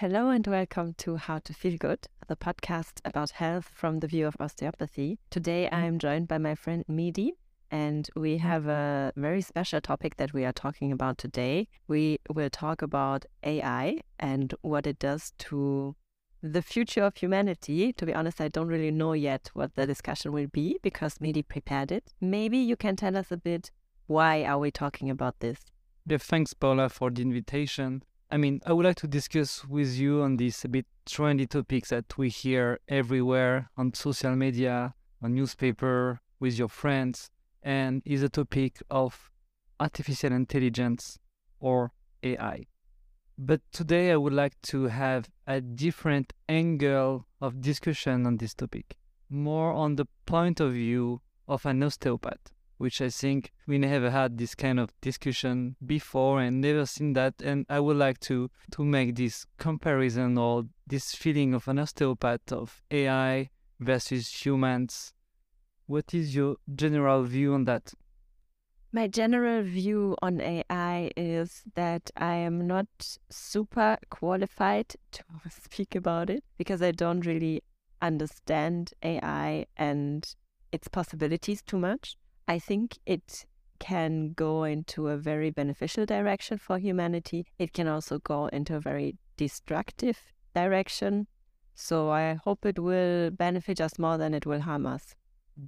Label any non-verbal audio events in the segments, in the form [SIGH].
Hello and welcome to How to Feel Good, the podcast about health from the view of osteopathy. Today mm-hmm. I'm joined by my friend Mehdi, and we have a very special topic that we are talking about today. We will talk about AI and what it does to the future of humanity. To be honest, I don't really know yet what the discussion will be because Mehdi prepared it. Maybe you can tell us a bit why are we talking about this? Yeah, thanks, Paula, for the invitation. I mean, I would like to discuss with you on this a bit trendy topics that we hear everywhere on social media, on newspaper, with your friends, and is a topic of artificial intelligence or AI. But today I would like to have a different angle of discussion on this topic, more on the point of view of an osteopath which I think we never had this kind of discussion before and never seen that. And I would like to to make this comparison or this feeling of an osteopath of AI versus humans. What is your general view on that? My general view on AI is that I am not super qualified to [LAUGHS] speak about it because I don't really understand AI and its possibilities too much. I think it can go into a very beneficial direction for humanity. It can also go into a very destructive direction. So I hope it will benefit us more than it will harm us.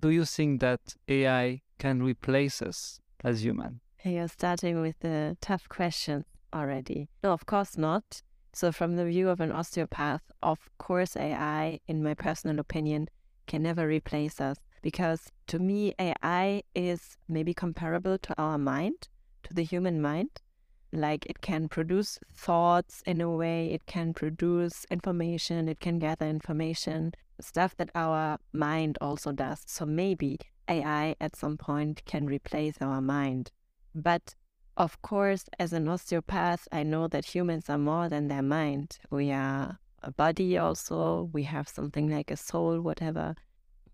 Do you think that AI can replace us as human? You're starting with a tough question already. No, of course not. So, from the view of an osteopath, of course, AI, in my personal opinion, can never replace us because to me, AI is maybe comparable to our mind, to the human mind. Like it can produce thoughts in a way, it can produce information, it can gather information, stuff that our mind also does. So maybe AI at some point can replace our mind. But of course, as an osteopath, I know that humans are more than their mind. We are a body also, we have something like a soul, whatever.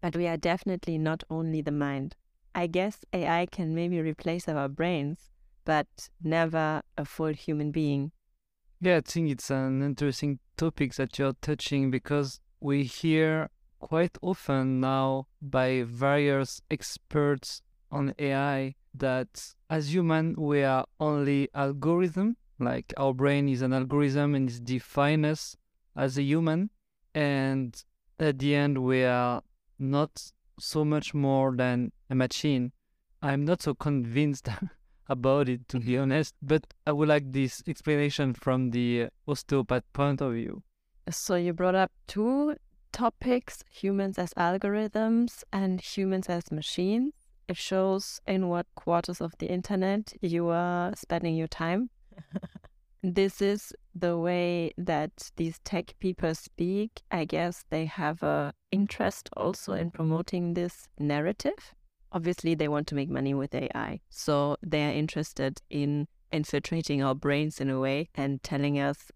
But we are definitely not only the mind. I guess AI can maybe replace our brains, but never a full human being. Yeah, I think it's an interesting topic that you're touching because we hear quite often now by various experts on AI that as human we are only algorithm, like our brain is an algorithm and it defines us as a human, and at the end we are not so much more than a machine. I'm not so convinced [LAUGHS] about it, to be [LAUGHS] honest, but I would like this explanation from the osteopath point of view. So, you brought up two topics humans as algorithms and humans as machines. It shows in what quarters of the internet you are spending your time. [LAUGHS] this is the way that these tech people speak. I guess they have a interest also in promoting this narrative. Obviously, they want to make money with AI. So they are interested in infiltrating our brains in a way and telling us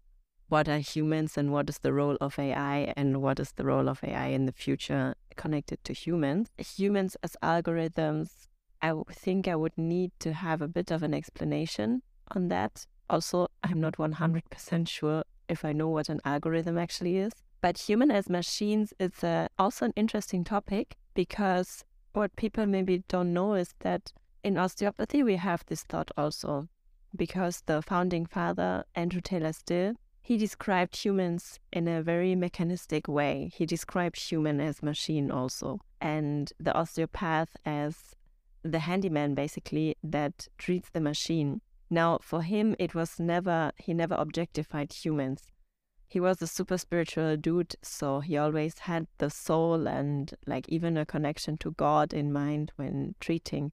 what are humans and what is the role of AI and what is the role of AI in the future connected to humans. Humans as algorithms, I think I would need to have a bit of an explanation on that also, I'm not 100% sure if I know what an algorithm actually is. But human as machines is uh, also an interesting topic because what people maybe don't know is that in osteopathy we have this thought also because the founding father Andrew Taylor Still he described humans in a very mechanistic way. He described human as machine also and the osteopath as the handyman basically that treats the machine. Now, for him, it was never, he never objectified humans. He was a super spiritual dude, so he always had the soul and like even a connection to God in mind when treating.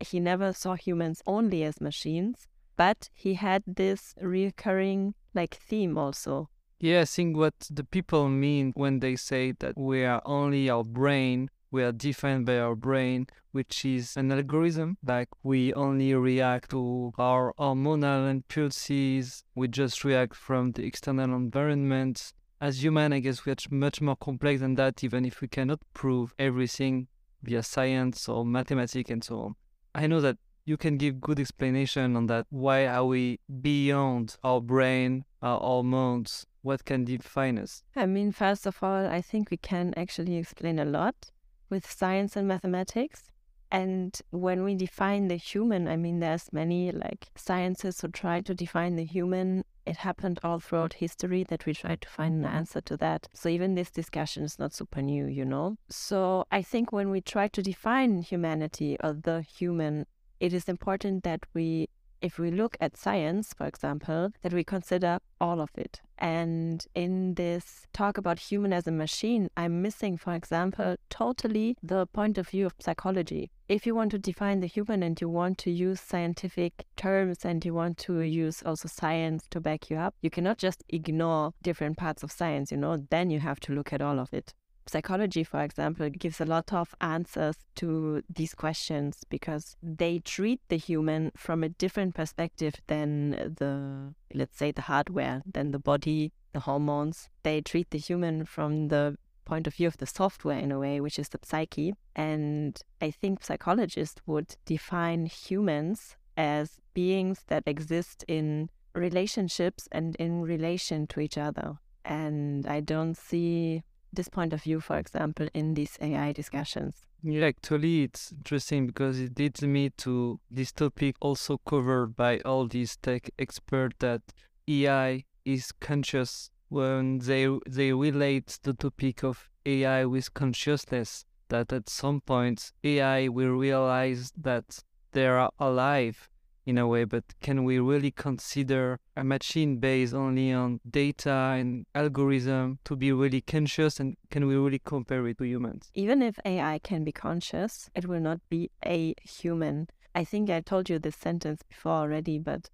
He never saw humans only as machines, but he had this recurring like theme also. Yeah, I think what the people mean when they say that we are only our brain we are defined by our brain, which is an algorithm. Like we only react to our hormonal impulses. We just react from the external environment. As human, I guess we are much more complex than that, even if we cannot prove everything via science or mathematics and so on. I know that you can give good explanation on that. Why are we beyond our brain, our hormones? What can define us? I mean, first of all, I think we can actually explain a lot with science and mathematics. And when we define the human, I mean, there's many like sciences who try to define the human. It happened all throughout history that we try to find an answer to that. So even this discussion is not super new, you know? So I think when we try to define humanity or the human, it is important that we if we look at science, for example, that we consider all of it. And in this talk about human as a machine, I'm missing, for example, totally the point of view of psychology. If you want to define the human and you want to use scientific terms and you want to use also science to back you up, you cannot just ignore different parts of science, you know, then you have to look at all of it psychology, for example, gives a lot of answers to these questions because they treat the human from a different perspective than the, let's say, the hardware, than the body, the hormones. They treat the human from the point of view of the software in a way, which is the psyche. And I think psychologists would define humans as beings that exist in relationships and in relation to each other. And I don't see this point of view, for example, in these AI discussions. Yeah, actually, it's interesting because it leads me to this topic also covered by all these tech experts that AI is conscious when they they relate the topic of AI with consciousness. That at some point AI will realize that they are alive in a way, but can we really consider a machine based only on data and algorithm to be really conscious and can we really compare it to humans? Even if AI can be conscious, it will not be a human. I think I told you this sentence before already, but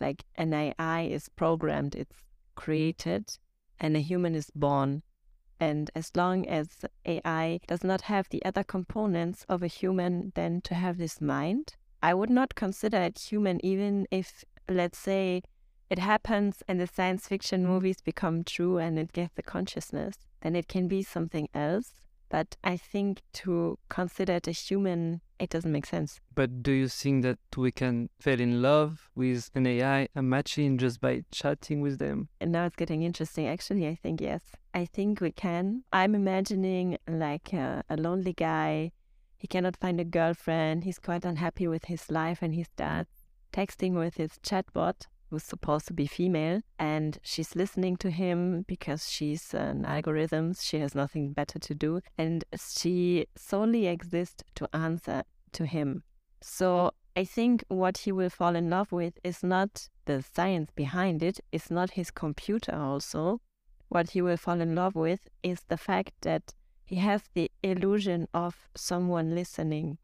like an AI is programmed, it's created, and a human is born. And as long as AI does not have the other components of a human, then to have this mind, I would not consider it human, even if, let's say, it happens and the science fiction mm. movies become true and it gets the consciousness, then it can be something else. But I think to consider it a human, it doesn't make sense. But do you think that we can fall in love with an AI, a machine, just by chatting with them? And now it's getting interesting. Actually, I think yes. I think we can. I'm imagining like a, a lonely guy he cannot find a girlfriend. He's quite unhappy with his life, and he starts texting with his chatbot, who's supposed to be female, and she's listening to him because she's an algorithm. She has nothing better to do, and she solely exists to answer to him. So I think what he will fall in love with is not the science behind it, it's not his computer also. What he will fall in love with is the fact that he has the illusion of someone listening.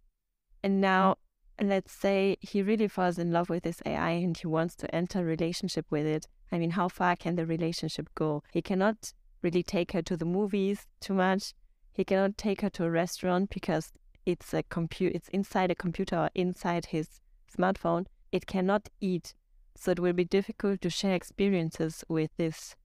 And now, mm. let's say he really falls in love with this AI and he wants to enter a relationship with it. I mean, how far can the relationship go? He cannot really take her to the movies too much. He cannot take her to a restaurant because it's a computer. It's inside a computer or inside his smartphone. It cannot eat, so it will be difficult to share experiences with this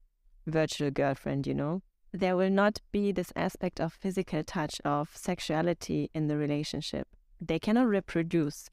virtual girlfriend. You know there will not be this aspect of physical touch, of sexuality in the relationship. They cannot reproduce.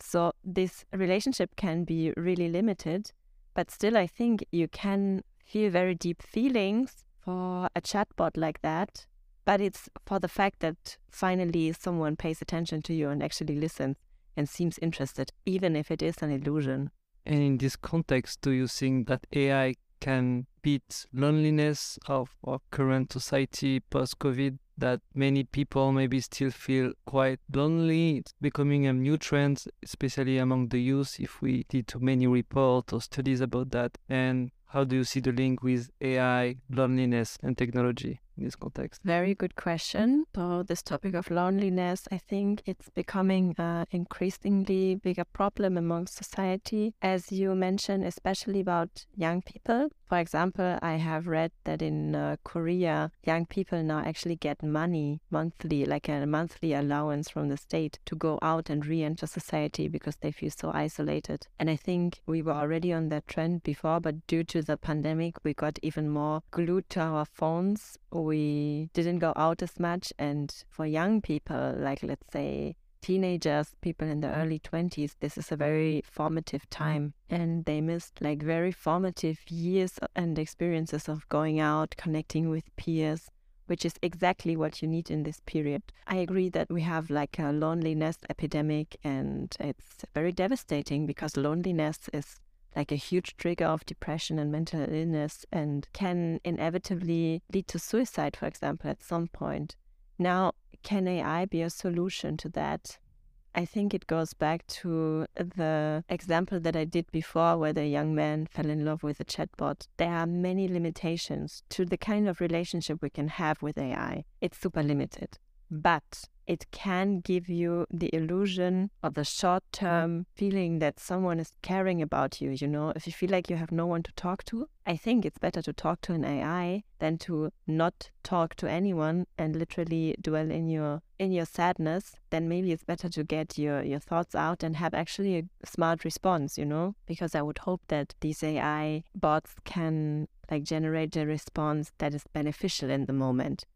So this relationship can be really limited, but still, I think you can feel very deep feelings for a chatbot like that. But it's for the fact that finally someone pays attention to you and actually listens and seems interested, even if it is an illusion. And in this context, do you think that AI can beat loneliness of our current society post COVID that many people maybe still feel quite lonely. It's becoming a new trend, especially among the youth, if we did too many reports or studies about that. And how do you see the link with AI, loneliness, and technology? in this context? Very good question. So, this topic of loneliness, I think it's becoming an increasingly bigger problem among society, as you mentioned, especially about young people. For example, I have read that in uh, Korea, young people now actually get money monthly, like a monthly allowance from the state to go out and re enter society because they feel so isolated. And I think we were already on that trend before, but due to the pandemic, we got even more glued to our phones we didn't go out as much. And for young people, like let's say teenagers, people in the early 20s, this is a very formative time. And they missed like very formative years and experiences of going out, connecting with peers, which is exactly what you need in this period. I agree that we have like a loneliness epidemic and it's very devastating because loneliness is like a huge trigger of depression and mental illness and can inevitably lead to suicide, for example, at some point. Now, can AI be a solution to that? I think it goes back to the example that I did before, where the young man fell in love with a chatbot. There are many limitations to the kind of relationship we can have with AI. It's super limited. But it can give you the illusion of the short term feeling that someone is caring about you. You know, if you feel like you have no one to talk to, I think it's better to talk to an AI than to not talk to anyone and literally dwell in your in your sadness. Then maybe it's better to get your, your thoughts out and have actually a smart response, you know? Because I would hope that these AI bots can like generate a response that is beneficial in the moment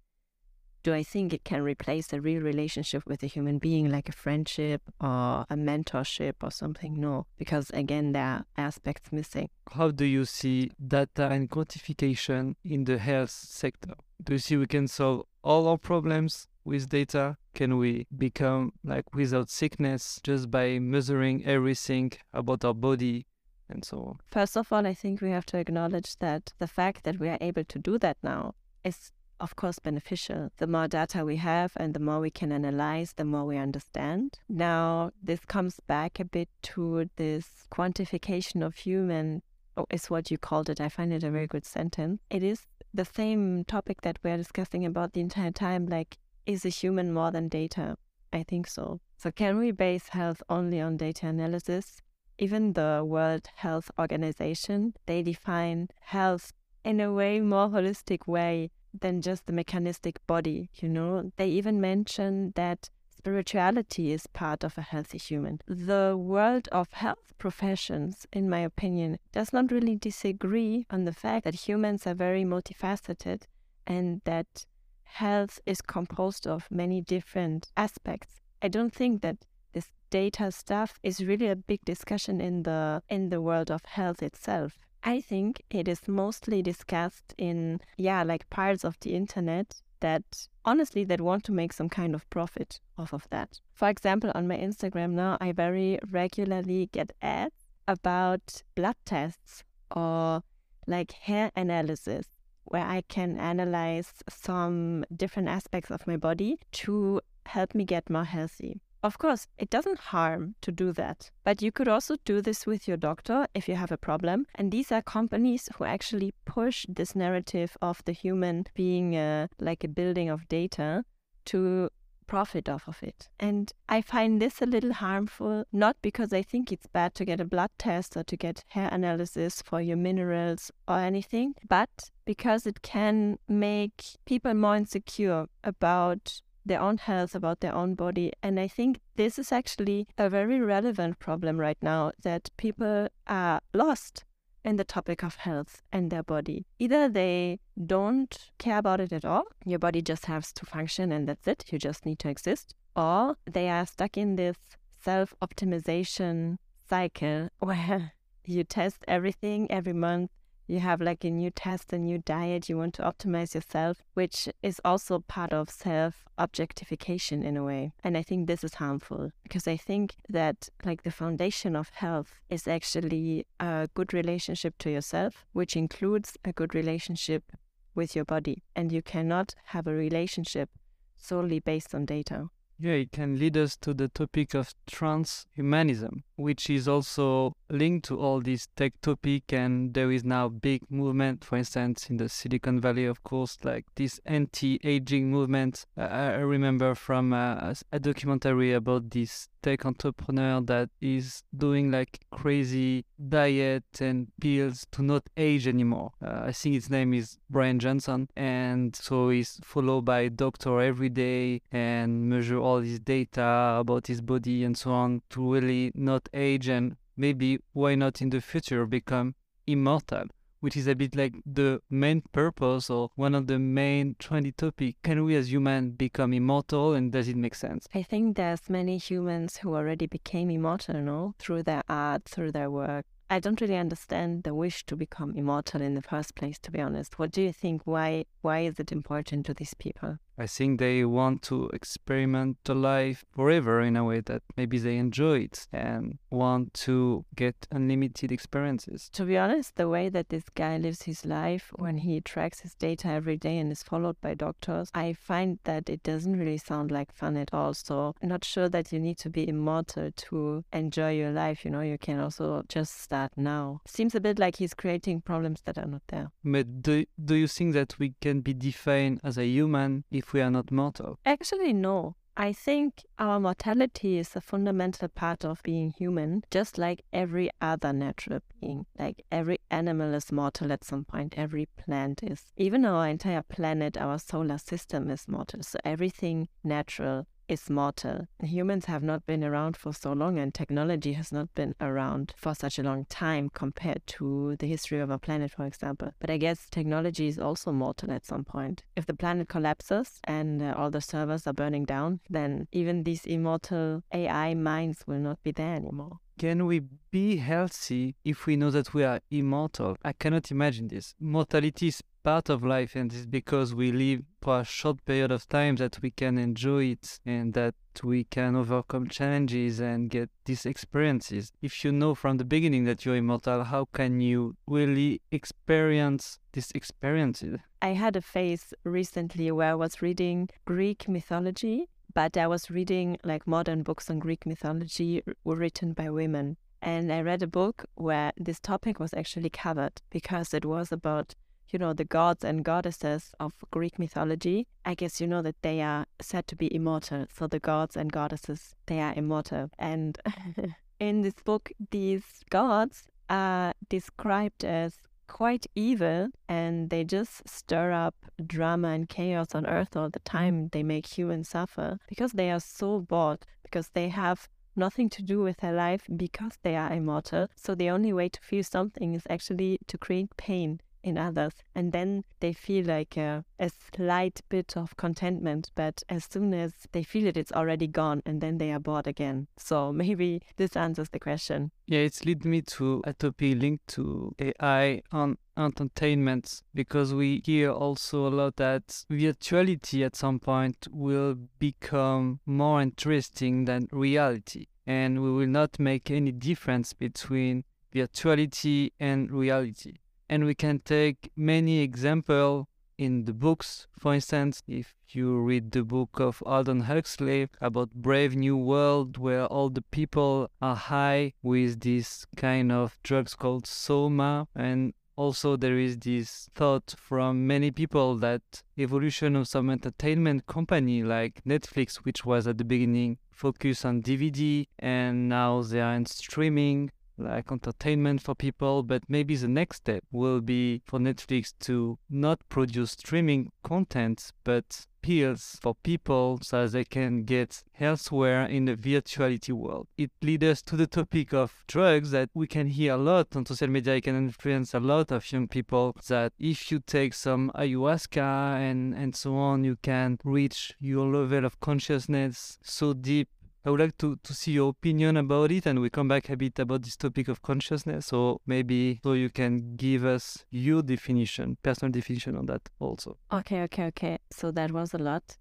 do I think it can replace a real relationship with a human being, like a friendship or a mentorship or something? No, because again, there are aspects missing. How do you see data and quantification in the health sector? Do you see we can solve all our problems with data? Can we become like without sickness just by measuring everything about our body and so on? First of all, I think we have to acknowledge that the fact that we are able to do that now is of course, beneficial. The more data we have and the more we can analyze, the more we understand. Now, this comes back a bit to this quantification of human, oh, is what you called it. I find it a very good sentence. It is the same topic that we're discussing about the entire time like, is a human more than data? I think so. So, can we base health only on data analysis? Even the World Health Organization, they define health in a way more holistic way than just the mechanistic body, you know. They even mention that spirituality is part of a healthy human. The world of health professions, in my opinion, does not really disagree on the fact that humans are very multifaceted and that health is composed of many different aspects. I don't think that this data stuff is really a big discussion in the in the world of health itself. I think it is mostly discussed in, yeah, like parts of the internet that honestly that want to make some kind of profit off of that. For example, on my Instagram now, I very regularly get ads about blood tests or like hair analysis where I can analyze some different aspects of my body to help me get more healthy. Of course, it doesn't harm to do that, but you could also do this with your doctor if you have a problem. And these are companies who actually push this narrative of the human being a, like a building of data to profit off of it. And I find this a little harmful, not because I think it's bad to get a blood test or to get hair analysis for your minerals or anything, but because it can make people more insecure about their own health, about their own body. And I think this is actually a very relevant problem right now that people are lost in the topic of health and their body. Either they don't care about it at all, your body just has to function and that's it, you just need to exist, or they are stuck in this self optimization cycle [LAUGHS] where you test everything every month you have like a new test, a new diet, you want to optimize yourself, which is also part of self objectification in a way. And I think this is harmful because I think that like the foundation of health is actually a good relationship to yourself, which includes a good relationship with your body. And you cannot have a relationship solely based on data. Yeah, it can lead us to the topic of transhumanism, which is also linked to all this tech topic. And there is now big movement, for instance, in the Silicon Valley, of course, like this anti-aging movement. I remember from a, a documentary about this tech entrepreneur that is doing like crazy diet and pills to not age anymore. Uh, I think his name is Brian Johnson, and so he's followed by doctor every day and measure all his data about his body and so on to really not age and maybe why not in the future become immortal which is a bit like the main purpose or one of the main trendy topic. Can we as humans become immortal and does it make sense? I think there's many humans who already became immortal, no? Through their art, through their work. I don't really understand the wish to become immortal in the first place, to be honest. What do you think? Why why is it important to these people? I think they want to experiment the life forever in a way that maybe they enjoy it and want to get unlimited experiences. To be honest, the way that this guy lives his life when he tracks his data every day and is followed by doctors, I find that it doesn't really sound like fun at all. So, I'm not sure that you need to be immortal to enjoy your life. You know, you can also just start now. Seems a bit like he's creating problems that are not there. But do, do you think that we can be defined as a human if we are not mortal? Actually, no. I think our mortality is a fundamental part of being human, just like every other natural being. Like every animal is mortal at some point, every plant is. Even our entire planet, our solar system is mortal. So everything natural is mortal. Humans have not been around for so long, and technology has not been around for such a long time compared to the history of our planet, for example. But I guess technology is also mortal at some point. If the planet collapses and uh, all the servers are burning down, then even these immortal AI minds will not be there anymore. Can we be healthy if we know that we are immortal? I cannot imagine this. Mortality is part of life, and it's because we live for a short period of time that we can enjoy it and that we can overcome challenges and get these experiences. If you know from the beginning that you're immortal, how can you really experience these experiences? I had a phase recently where I was reading Greek mythology but I was reading like modern books on Greek mythology were written by women. And I read a book where this topic was actually covered because it was about, you know, the gods and goddesses of Greek mythology. I guess you know that they are said to be immortal. So the gods and goddesses, they are immortal. And [LAUGHS] in this book, these gods are described as quite evil and they just stir up drama and chaos on earth all the time. They make humans suffer because they are so bored, because they have nothing to do with their life because they are immortal. So the only way to feel something is actually to create pain in others. And then they feel like a, a slight bit of contentment. But as soon as they feel it, it's already gone. And then they are bored again. So [LAUGHS] maybe this answers the question. Yeah, it's led me to a topic linked to AI on entertainment because we hear also a lot that virtuality at some point will become more interesting than reality and we will not make any difference between virtuality and reality and we can take many examples in the books. For instance, if you read the book of Aldous Huxley about Brave New World, where all the people are high with this kind of drugs called soma, and also there is this thought from many people that evolution of some entertainment company like Netflix, which was at the beginning focused on DVD and now they are in streaming like entertainment for people, but maybe the next step will be for Netflix to not produce streaming content, but pills for people so they can get elsewhere in the virtuality world. It leads us to the topic of drugs that we can hear a lot on social media. It can influence a lot of young people that if you take some ayahuasca and, and so on, you can reach your level of consciousness so deep I would like to, to see your opinion about it and we come back a bit about this topic of consciousness. So maybe so you can give us your definition, personal definition on that also. Okay, okay, okay. So that was a lot.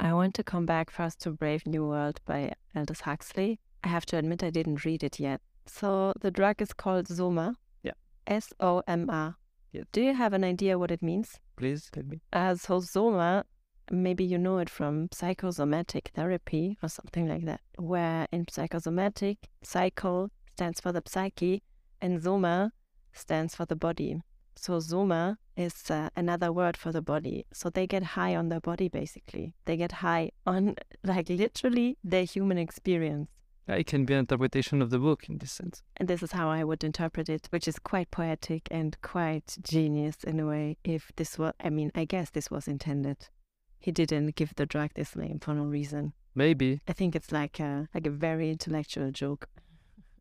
I want to come back first to Brave New World by Aldous Huxley. I have to admit I didn't read it yet. So the drug is called Soma. Yeah. S O M A. Yes. Do you have an idea what it means? Please tell me. Uh, so Soma maybe you know it from psychosomatic therapy or something like that, where in psychosomatic, psycho stands for the psyche and soma stands for the body. So soma is uh, another word for the body. So they get high on their body basically. They get high on [LAUGHS] like literally their human experience. It can be an interpretation of the book in this sense. And this is how I would interpret it, which is quite poetic and quite genius in a way. If this were, I mean, I guess this was intended he didn't give the drug this name for no reason. Maybe. I think it's like a like a very intellectual joke.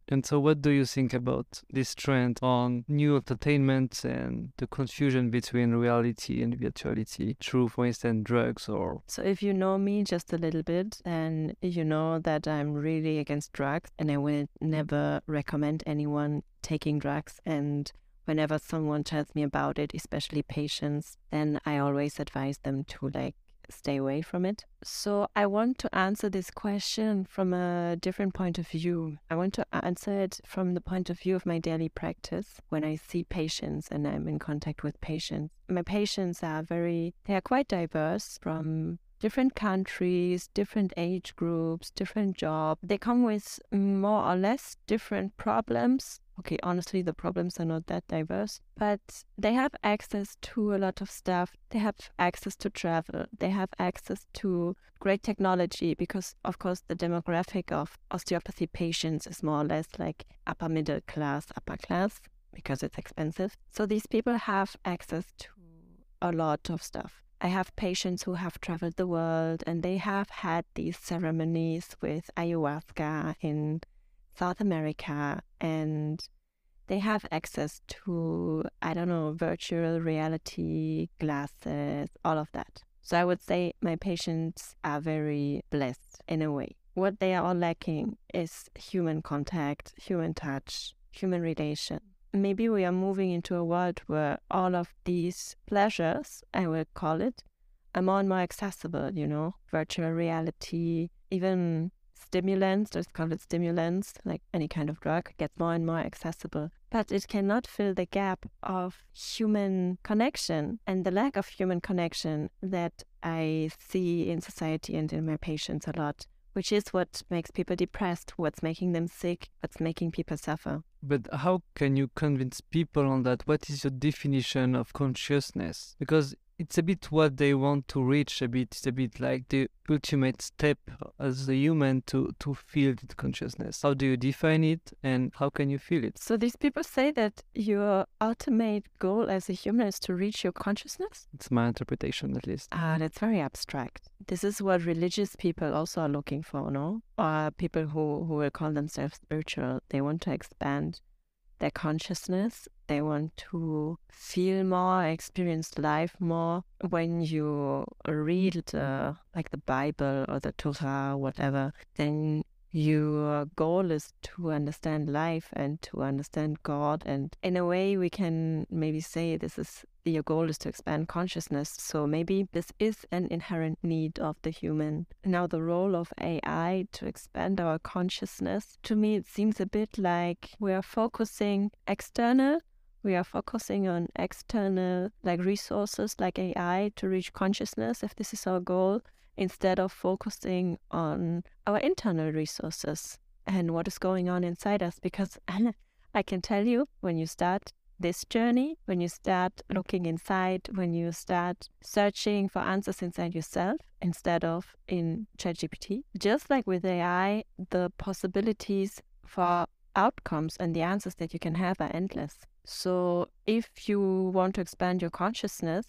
And so, what do you think about this trend on new entertainment and the confusion between reality and virtuality through, for instance, drugs or? So, if you know me just a little bit, and you know that I'm really against drugs, and I will never recommend anyone taking drugs. And whenever someone tells me about it, especially patients, then I always advise them to like stay away from it. So I want to answer this question from a different point of view. I want to answer it from the point of view of my daily practice when I see patients and I'm in contact with patients. My patients are very, they are quite diverse from different countries, different age groups, different jobs. They come with more or less different problems okay, honestly, the problems are not that diverse, but they have access to a lot of stuff. They have access to travel. They have access to great technology because, of course, the demographic of osteopathy patients is more or less like upper middle class, upper class because it's expensive. So these people have access to a lot of stuff. I have patients who have traveled the world and they have had these ceremonies with ayahuasca in South America and they have access to, I don't know, virtual reality glasses, all of that. So I would say my patients are very blessed in a way. What they are all lacking is human contact, human touch, human relation. Maybe we are moving into a world where all of these pleasures, I will call it, are more and more accessible, you know, virtual reality, even stimulants, let's call it stimulants, like any kind of drug, gets more and more accessible. But it cannot fill the gap of human connection and the lack of human connection that I see in society and in my patients a lot, which is what makes people depressed, what's making them sick, what's making people suffer. But how can you convince people on that? What is your definition of consciousness? Because it's a bit what they want to reach a bit it's a bit like the ultimate step as a human to to feel the consciousness. How do you define it and how can you feel it? So these people say that your ultimate goal as a human is to reach your consciousness? It's my interpretation at least. Ah that's very abstract. This is what religious people also are looking for no? Or people who who will call themselves spiritual they want to expand their consciousness. They want to feel more, experience life more. When you read the, mm-hmm. like the Bible or the Torah, whatever, then your goal is to understand life and to understand God. And in a way, we can maybe say this is your goal is to expand consciousness. So maybe this is an inherent need of the human. Now, the role of AI to expand our consciousness, to me, it seems a bit like we are focusing external we are focusing on external like resources like AI to reach consciousness if this is our goal instead of focusing on our internal resources and what is going on inside us. Because [LAUGHS] I can tell you, when you start this journey, when you start looking inside, when you start searching for answers inside yourself instead of in ChatGPT, just like with AI, the possibilities for outcomes and the answers that you can have are endless. So, if you want to expand your consciousness,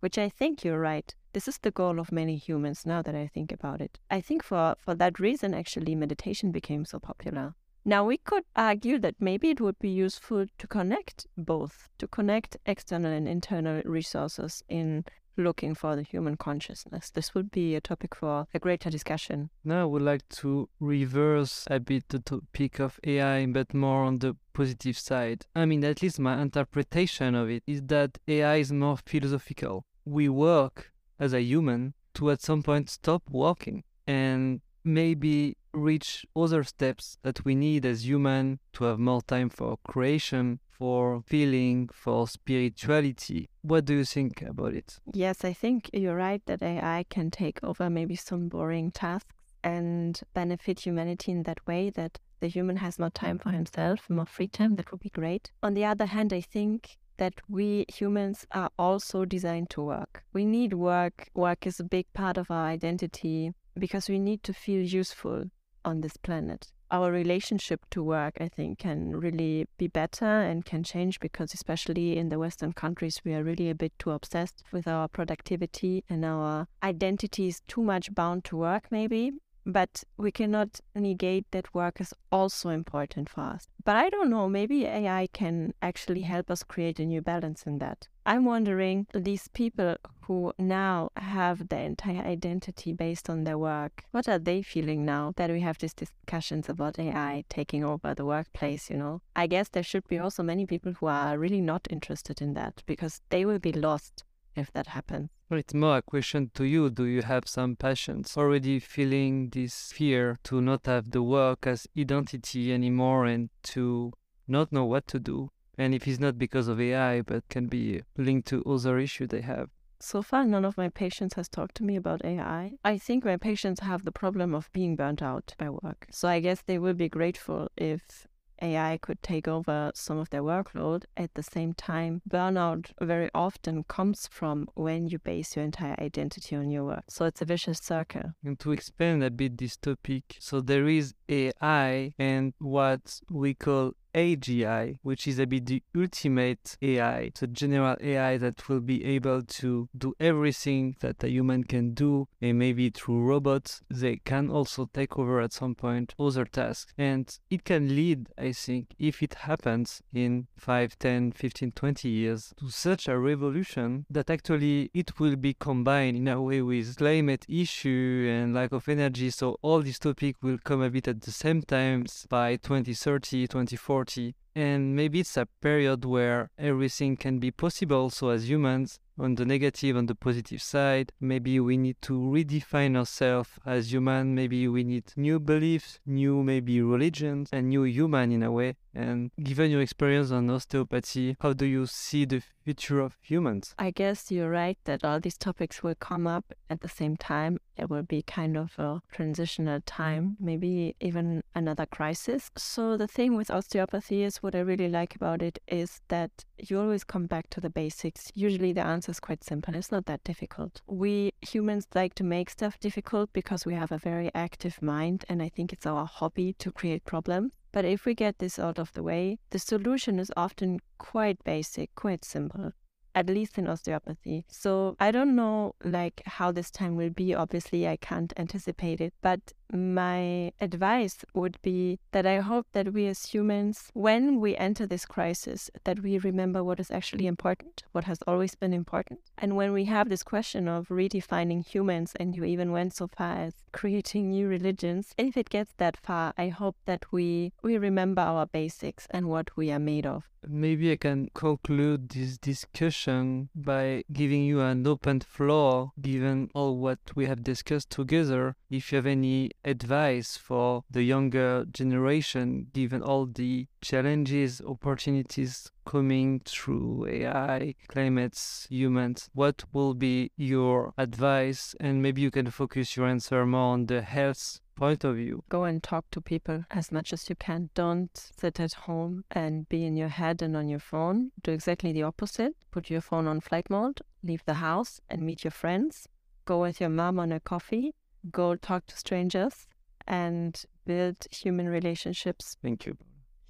which I think you're right, this is the goal of many humans now that I think about it. I think for, for that reason, actually, meditation became so popular. Now, we could argue that maybe it would be useful to connect both, to connect external and internal resources in looking for the human consciousness. This would be a topic for a greater discussion. Now, I would like to reverse a bit the topic of AI, but more on the positive side. I mean, at least my interpretation of it is that AI is more philosophical. We work as a human to at some point stop working. and maybe reach other steps that we need as human to have more time for creation for feeling for spirituality. What do you think about it? Yes i think you're right that ai can take over maybe some boring tasks and benefit humanity in that way that the human has more time for himself more free time. That would be great. On the other hand i think that we humans are also designed to work. We need work. Work is a big part of our identity because we need to feel useful on this planet. Our relationship to work, I think, can really be better and can change because, especially in the Western countries, we are really a bit too obsessed with our productivity and our identity is too much bound to work, maybe but we cannot negate that work is also important for us. But I don't know, maybe AI can actually help us create a new balance in that. I'm wondering these people who now have their entire identity based on their work, what are they feeling now that we have these discussions about AI taking over the workplace, you know? I guess there should be also many people who are really not interested in that because they will be lost if that happens. Well, it's more a question to you. Do you have some passions already feeling this fear to not have the work as identity anymore and to not know what to do? And if it's not because of AI, but can be linked to other issues they have. So far, none of my patients has talked to me about AI. I think my patients have the problem of being burnt out by work. So I guess they will be grateful if AI could take over some of their workload. At the same time, burnout very often comes from when you base your entire identity on your work. So it's a vicious circle. And to expand a bit this topic, so there is AI and what we call AGI, which is a bit the ultimate AI, the general AI that will be able to do everything that a human can do, and maybe through robots, they can also take over at some point other tasks. And it can lead, I think, if it happens in 5, 10, 15, 20 years, to such a revolution that actually it will be combined in a way with climate issue and lack of energy. So all these topics will come a bit at the same time by 2030, 2040 and maybe it's a period where everything can be possible. So, as humans, on the negative, on the positive side, maybe we need to redefine ourselves as human. Maybe we need new beliefs, new maybe religions, and new human in a way. And given your experience on osteopathy, how do you see the future of humans? I guess you're right that all these topics will come up at the same time. It will be kind of a transitional time, maybe even another crisis. So, the thing with osteopathy is what I really like about it is that you always come back to the basics. Usually, the answer is quite simple, it's not that difficult. We humans like to make stuff difficult because we have a very active mind, and I think it's our hobby to create problems. But if we get this out of the way, the solution is often quite basic, quite simple at least in osteopathy. So I don't know like how this time will be. Obviously, I can't anticipate it, but my advice would be that I hope that we as humans, when we enter this crisis, that we remember what is actually important, what has always been important. And when we have this question of redefining humans, and you even went so far as creating new religions, if it gets that far, I hope that we we remember our basics and what we are made of. Maybe I can conclude this discussion by giving you an open floor, given all what we have discussed together. If you have any advice for the younger generation, given all the challenges, opportunities coming through AI, climates, humans, what will be your advice? And maybe you can focus your answer more on the health point of view. Go and talk to people as much as you can. Don't sit at home and be in your head and on your phone. Do exactly the opposite. Put your phone on flight mode, leave the house and meet your friends. Go with your mom on a coffee. Go talk to strangers and build human relationships. Thank you.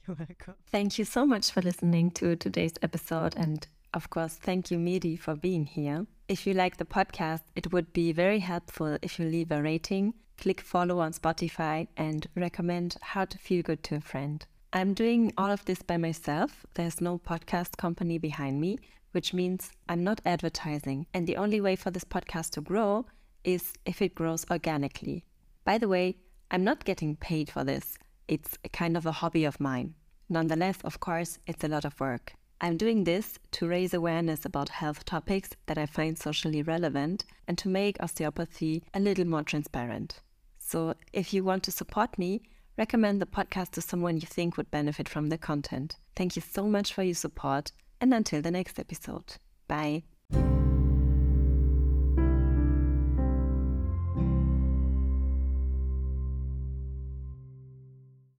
You're welcome. Thank you so much for listening to today's episode. And of course, thank you, Mehdi, for being here. If you like the podcast, it would be very helpful if you leave a rating click follow on Spotify, and recommend How to Feel Good to a friend. I'm doing all of this by myself. There's no podcast company behind me, which means I'm not advertising. And the only way for this podcast to grow is if it grows organically. By the way, I'm not getting paid for this. It's a kind of a hobby of mine. Nonetheless, of course, it's a lot of work. I'm doing this to raise awareness about health topics that I find socially relevant and to make osteopathy a little more transparent. So if you want to support me, recommend the podcast to someone you think would benefit from the content. Thank you so much for your support, and until the next episode. Bye.